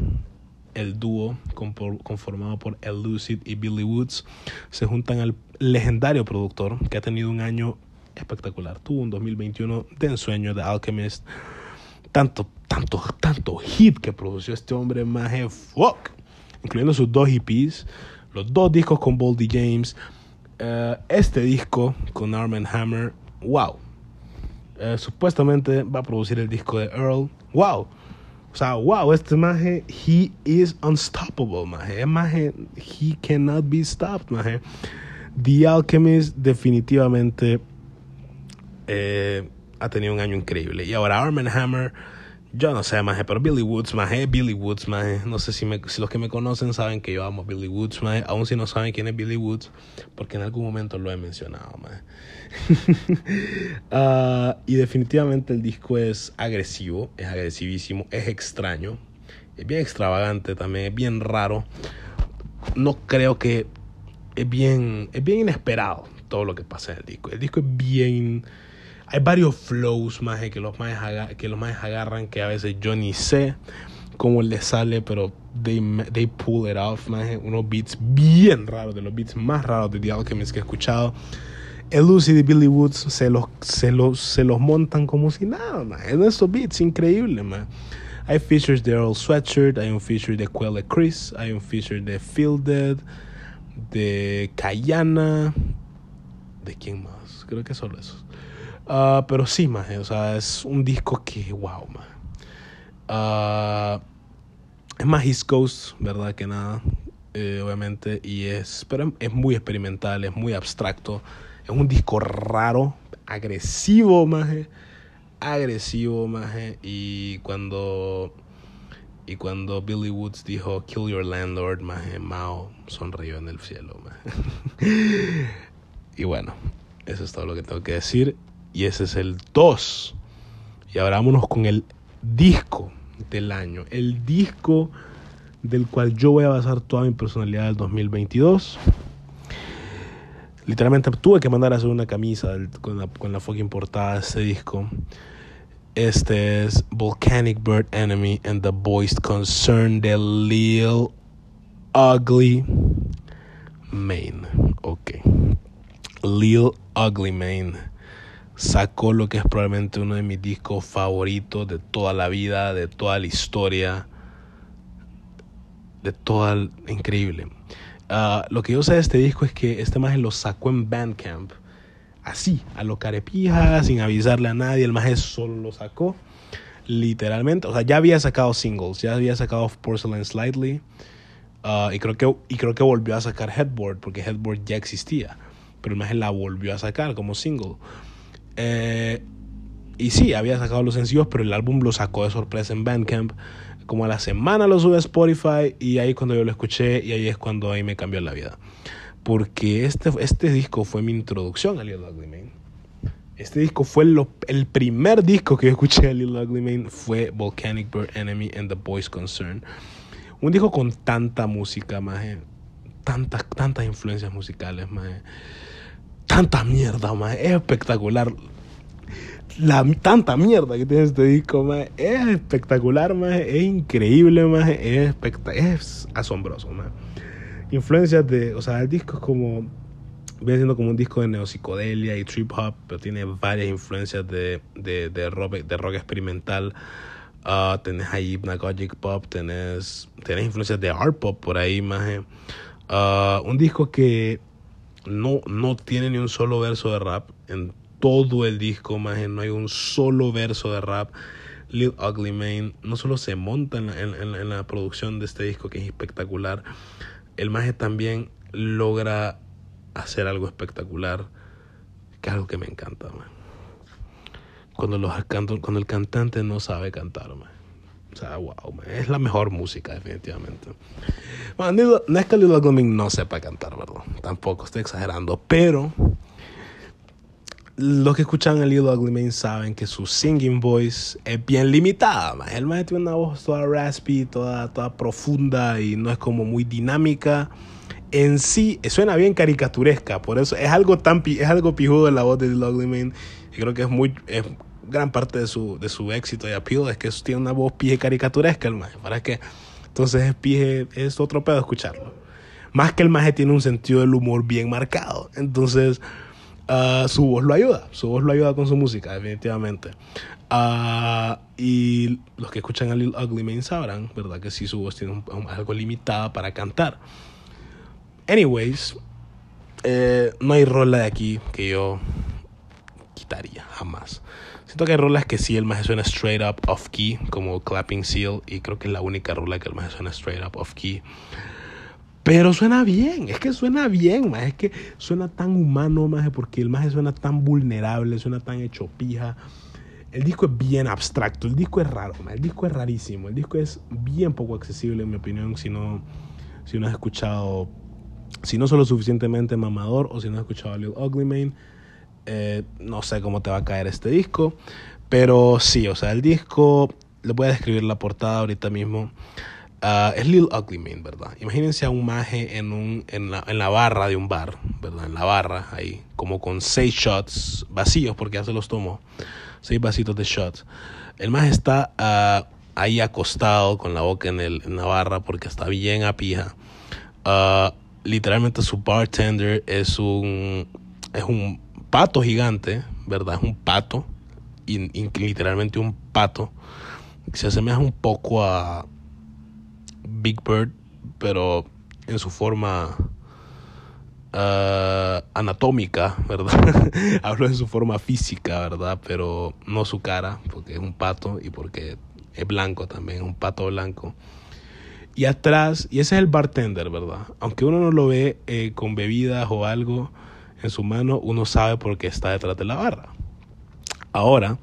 el dúo conformado por El Lucid y Billy Woods, se juntan al legendario productor que ha tenido un año espectacular. Tuvo un 2021 de ensueño de Alchemist. Tanto, tanto, tanto hit que produjo este hombre, más fuck. Incluyendo sus dos EPs, los dos discos con Boldy James, uh, este disco con Arm Hammer, wow. Uh, supuestamente va a producir el disco de Earl, wow. O sea, wow, este maje, he is unstoppable, maje. Maje, he cannot be stopped, maje. The Alchemist definitivamente eh, ha tenido un año increíble. Y ahora Arm Hammer, yo no sé, maje, pero Billy Woods, maje, Billy Woods, maje. No sé si, me, si los que me conocen saben que yo amo Billy Woods, maje. Aún si no saben quién es Billy Woods, porque en algún momento lo he mencionado, maje. uh, y definitivamente el disco es agresivo, es agresivísimo, es extraño, es bien extravagante también, es bien raro. No creo que es bien, es bien inesperado todo lo que pasa en el disco. El disco es bien hay varios flows más que los más que los más agarran que a veces yo ni sé cómo les sale, pero they, they pull it off, más unos beats bien raros, de los beats más raros de The Alchemist que he escuchado. El Lucy de Billy Woods se los, se los, se los montan como si nada, man. En esos beats, increíble, man. Hay features de Earl Sweatshirt, hay un feature de Quelle Chris, hay un feature de Feel Dead, de Kayana. ¿De quién más? Creo que solo esos. Uh, pero sí, más, o sea, es un disco que, wow, man. Uh, es más East Coast, ¿verdad? Que nada, eh, obviamente, y es, pero es muy experimental, es muy abstracto. Es un disco raro, agresivo, maje. Agresivo, maje. Y cuando. Y cuando Billy Woods dijo Kill Your Landlord, maje, Mao sonrió en el cielo, maje. y bueno, eso es todo lo que tengo que decir. Y ese es el 2. Y ahora vámonos con el disco del año. El disco del cual yo voy a basar toda mi personalidad del 2022. Literalmente tuve que mandar a hacer una camisa con la, con la fucking portada de este disco. Este es Volcanic Bird Enemy and the Voiced Concern de Lil Ugly Mane. Ok. Lil Ugly Mane sacó lo que es probablemente uno de mis discos favoritos de toda la vida, de toda la historia, de toda el, increíble. Uh, lo que yo sé de este disco es que este maje lo sacó en Bandcamp, así, a lo carepija, sin avisarle a nadie, el maje solo lo sacó, literalmente, o sea, ya había sacado singles, ya había sacado Porcelain Slightly, uh, y, creo que, y creo que volvió a sacar Headboard, porque Headboard ya existía, pero el maje la volvió a sacar como single. Eh, y sí, había sacado los sencillos, pero el álbum lo sacó de sorpresa en Bandcamp. Como a la semana lo sube a Spotify y ahí cuando yo lo escuché y ahí es cuando ahí me cambió la vida. Porque este, este disco fue mi introducción a Little Ugly Mane. Este disco fue lo, el primer disco que yo escuché de Little Ugly Mane fue Volcanic Bird Enemy and the Boys Concern. Un disco con tanta música, más tantas, tantas influencias musicales, más tanta mierda, más es espectacular la tanta mierda que tiene este disco, más es espectacular, más es increíble, más es, es asombroso, más. Influencias de, o sea, el disco es como, viene siendo como un disco de neopsicodelia y trip hop, pero tiene varias influencias de, de, de, rock, de rock experimental. Uh, tenés ahí Hypnagogic Pop, tenés, tenés influencias de art pop por ahí, más. Uh, un disco que no, no tiene ni un solo verso de rap en todo el disco, más no hay un solo verso de rap. Lil Ugly Mane no solo se monta en la, producción de este disco que es espectacular, el maje también logra hacer algo espectacular, que es algo que me encanta, Cuando, los, cuando el cantante no sabe cantar, O sea, wow, es la mejor música, definitivamente. Bueno, no es que Lil no sepa cantar, ¿verdad? Tampoco, estoy exagerando, pero los que escuchan a Lil Ugly Mane saben que su singing voice es bien limitada. Man. El man tiene una voz toda raspy, toda, toda profunda y no es como muy dinámica. En sí, suena bien caricaturesca, por eso es algo tan es algo pijudo en la voz de Lil Ugly Mane. Creo que es muy es gran parte de su, de su éxito y appeal es que tiene una voz pije caricaturesca el man. ¿Para que Entonces es pije, es otro pedo escucharlo. Más que el maje tiene un sentido del humor bien marcado. Entonces, Uh, su voz lo ayuda, su voz lo ayuda con su música, definitivamente. Uh, y los que escuchan a Lil Ugly Mane sabrán, ¿verdad? Que sí, su voz tiene algo limitada para cantar. Anyways, eh, no hay rola de aquí que yo quitaría, jamás. Siento que hay rolas que sí, el más suena straight up off key, como Clapping Seal, y creo que es la única rola que el más suena straight up off key. Pero suena bien, es que suena bien, más es que suena tan humano, más porque el más suena tan vulnerable, suena tan hecho pija. El disco es bien abstracto, el disco es raro, el disco es rarísimo, el disco es bien poco accesible en mi opinión si no, si no has escuchado, si no solo suficientemente mamador o si no has escuchado a Lil Ugly Mane, eh, no sé cómo te va a caer este disco, pero sí, o sea, el disco, le voy a describir la portada ahorita mismo. Uh, es Lil Ugly Mane, ¿verdad? Imagínense a un maje en, un, en, la, en la barra de un bar, ¿verdad? En la barra, ahí, como con seis shots vacíos, porque ya se los tomó. Seis vasitos de shots. El maje está uh, ahí acostado con la boca en, el, en la barra porque está bien a pija. Uh, literalmente su bartender es un, es un pato gigante, ¿verdad? Es un pato, literalmente un pato. Se asemeja un poco a Big Bird, pero en su forma uh, anatómica, ¿verdad? Hablo en su forma física, ¿verdad? Pero no su cara, porque es un pato y porque es blanco también, es un pato blanco. Y atrás, y ese es el bartender, ¿verdad? Aunque uno no lo ve eh, con bebidas o algo en su mano, uno sabe por qué está detrás de la barra. Ahora,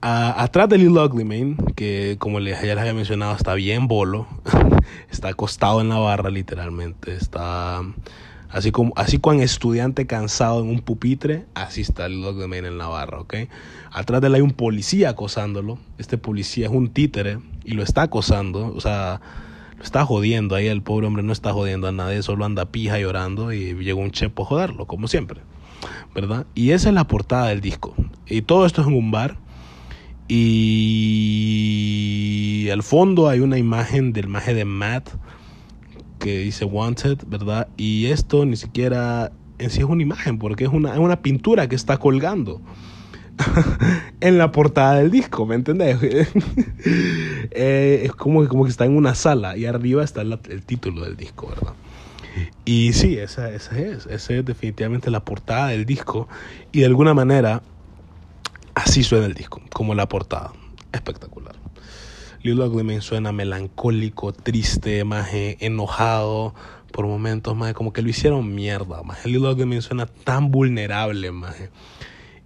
atrás de Lil Ugly Mane, que como les, ya había mencionado, está bien bolo, está acostado en la barra literalmente, está así como así estudiante cansado en un pupitre, así está Lil Ugly Mane en la barra, ¿ok? Atrás de él hay un policía acosándolo, este policía es un títere y lo está acosando, o sea, está jodiendo, ahí el pobre hombre no está jodiendo a nadie, solo anda pija llorando y llegó un chepo a joderlo, como siempre, ¿verdad? Y esa es la portada del disco. Y todo esto es en un bar y al fondo hay una imagen del maje de Matt que dice Wanted, ¿verdad? Y esto ni siquiera en sí es una imagen, porque es una, una pintura que está colgando en la portada del disco, ¿me entendés? Eh, es como, como que está en una sala y arriba está el título del disco, ¿verdad? Y sí, esa, esa es, esa es definitivamente la portada del disco y de alguna manera Así suena el disco, como la portada. Espectacular. Lil Ugly Mane suena melancólico, triste, más enojado por momentos, más como que lo hicieron mierda. Más Lil Ugly Mane suena tan vulnerable, más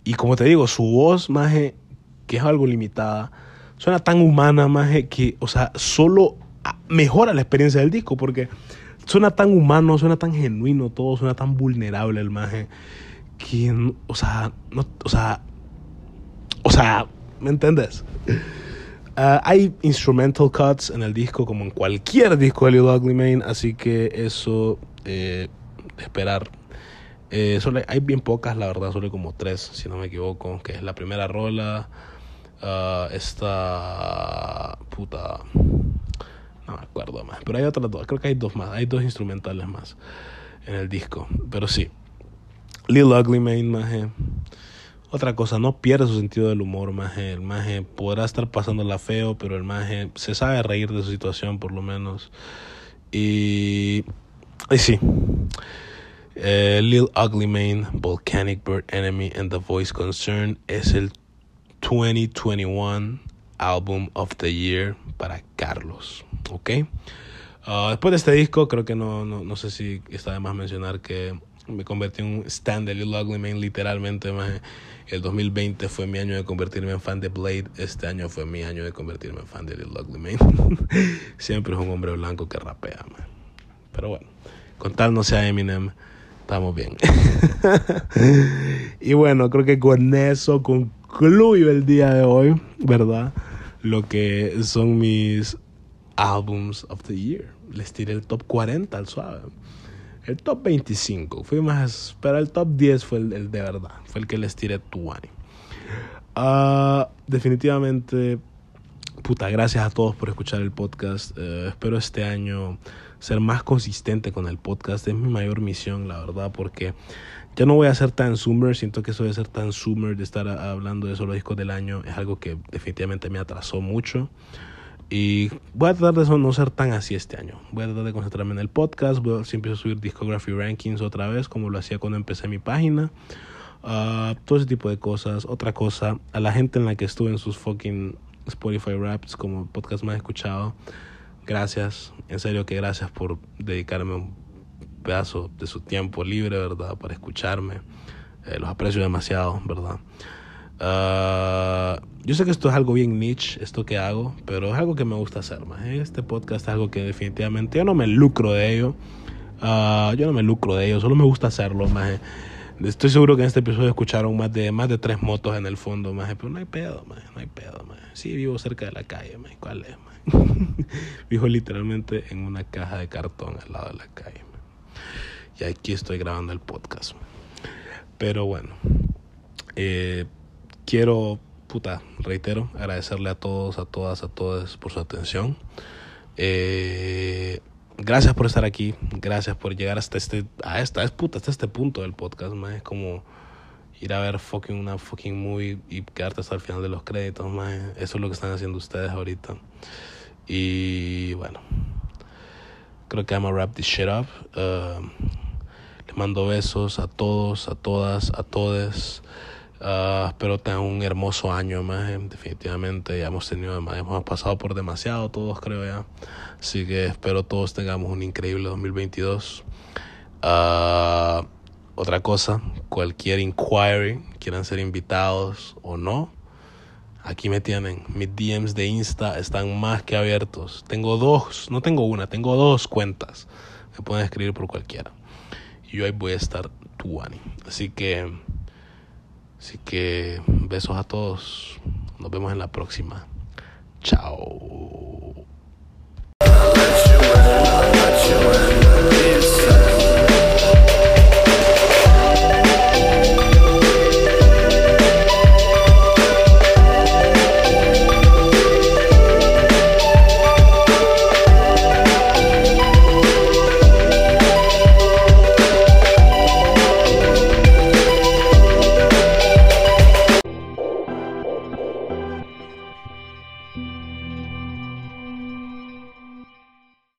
Y como te digo, su voz, más que es algo limitada, suena tan humana, más que, o sea, solo mejora la experiencia del disco, porque suena tan humano, suena tan genuino todo, suena tan vulnerable el maje, que, o sea, no, o sea, o sea, ¿me entiendes? Uh, hay instrumental cuts en el disco, como en cualquier disco de Lil Ugly Mane, así que eso, eh, esperar. Eh, solo hay bien pocas, la verdad, solo como tres, si no me equivoco, que es la primera rola, uh, esta puta, no me acuerdo más, pero hay otras dos, creo que hay dos más, hay dos instrumentales más en el disco, pero sí, Lil Ugly Mane, maje. Otra cosa, no pierde su sentido del humor, maje. El maje podrá estar pasándola feo, pero el maje se sabe reír de su situación, por lo menos. Y, y sí. Eh, Lil Ugly Mane, Volcanic Bird Enemy and The Voice Concern es el 2021 Album of the Year para Carlos. ¿Ok? Uh, después de este disco, creo que no, no, no sé si está de más mencionar que me convertí en un stand de Lil Ugly Mane, literalmente. Maje. El 2020 fue mi año de convertirme en fan de Blade. Este año fue mi año de convertirme en fan de Lil Ugly Mane. Siempre es un hombre blanco que rapea, man. Pero bueno, con tal no sea Eminem, estamos bien. y bueno, creo que con eso concluyo el día de hoy, ¿verdad? Lo que son mis albums of the year. Les tiré el top 40 al suave. El top 25 fui más, pero el top 10 fue el, de verdad, fue el que les tiré tu Uh, definitivamente, puta, gracias a todos por escuchar el podcast. Uh, espero este año ser más consistente con el podcast. Es mi mayor misión, la verdad, porque ya no voy a ser tan zoomer. Siento que eso de ser tan zoomer, de estar hablando de solo discos del año, es algo que definitivamente me atrasó mucho. Y voy a tratar de no ser tan así este año. Voy a tratar de concentrarme en el podcast. Voy a siempre subir Discography Rankings otra vez, como lo hacía cuando empecé mi página. Uh, todo ese tipo de cosas. Otra cosa, a la gente en la que estuve en sus fucking Spotify Raps como podcast más escuchado. Gracias, en serio que gracias por dedicarme un pedazo de su tiempo libre, ¿verdad? Para escucharme. Eh, los aprecio demasiado, ¿verdad? Uh, yo sé que esto es algo bien niche, esto que hago, pero es algo que me gusta hacer más. Este podcast es algo que definitivamente yo no me lucro de ello. Uh, yo no me lucro de ello, solo me gusta hacerlo más. Estoy seguro que en este episodio escucharon más de más de tres motos en el fondo, más, pero no hay pedo, más, no hay pedo, más. Sí, vivo cerca de la calle, más. ¿Cuál es, más? vivo literalmente en una caja de cartón al lado de la calle. Y aquí estoy grabando el podcast. Pero bueno, eh, quiero, puta, reitero, agradecerle a todos, a todas, a todos por su atención. Eh, gracias por estar aquí, gracias por llegar hasta este, a esta, es hasta este punto del podcast, es como ir a ver fucking una fucking movie y quedarte hasta el final de los créditos, más eso es lo que están haciendo ustedes ahorita. Y bueno, creo que I'm a wrap this shit up. Uh, les mando besos a todos, a todas, a todes. Uh, espero tengan un hermoso año más, definitivamente. Ya hemos tenido, hemos pasado por demasiado todos, creo ya. Así que espero todos tengamos un increíble 2022. Uh, otra cosa, cualquier inquiry, quieran ser invitados o no, aquí me tienen. Mis DMs de Insta están más que abiertos. Tengo dos, no tengo una, tengo dos cuentas. Me pueden escribir por cualquiera. Y yo ahí voy a estar tuani. Así que, así que besos a todos. Nos vemos en la próxima. Chao.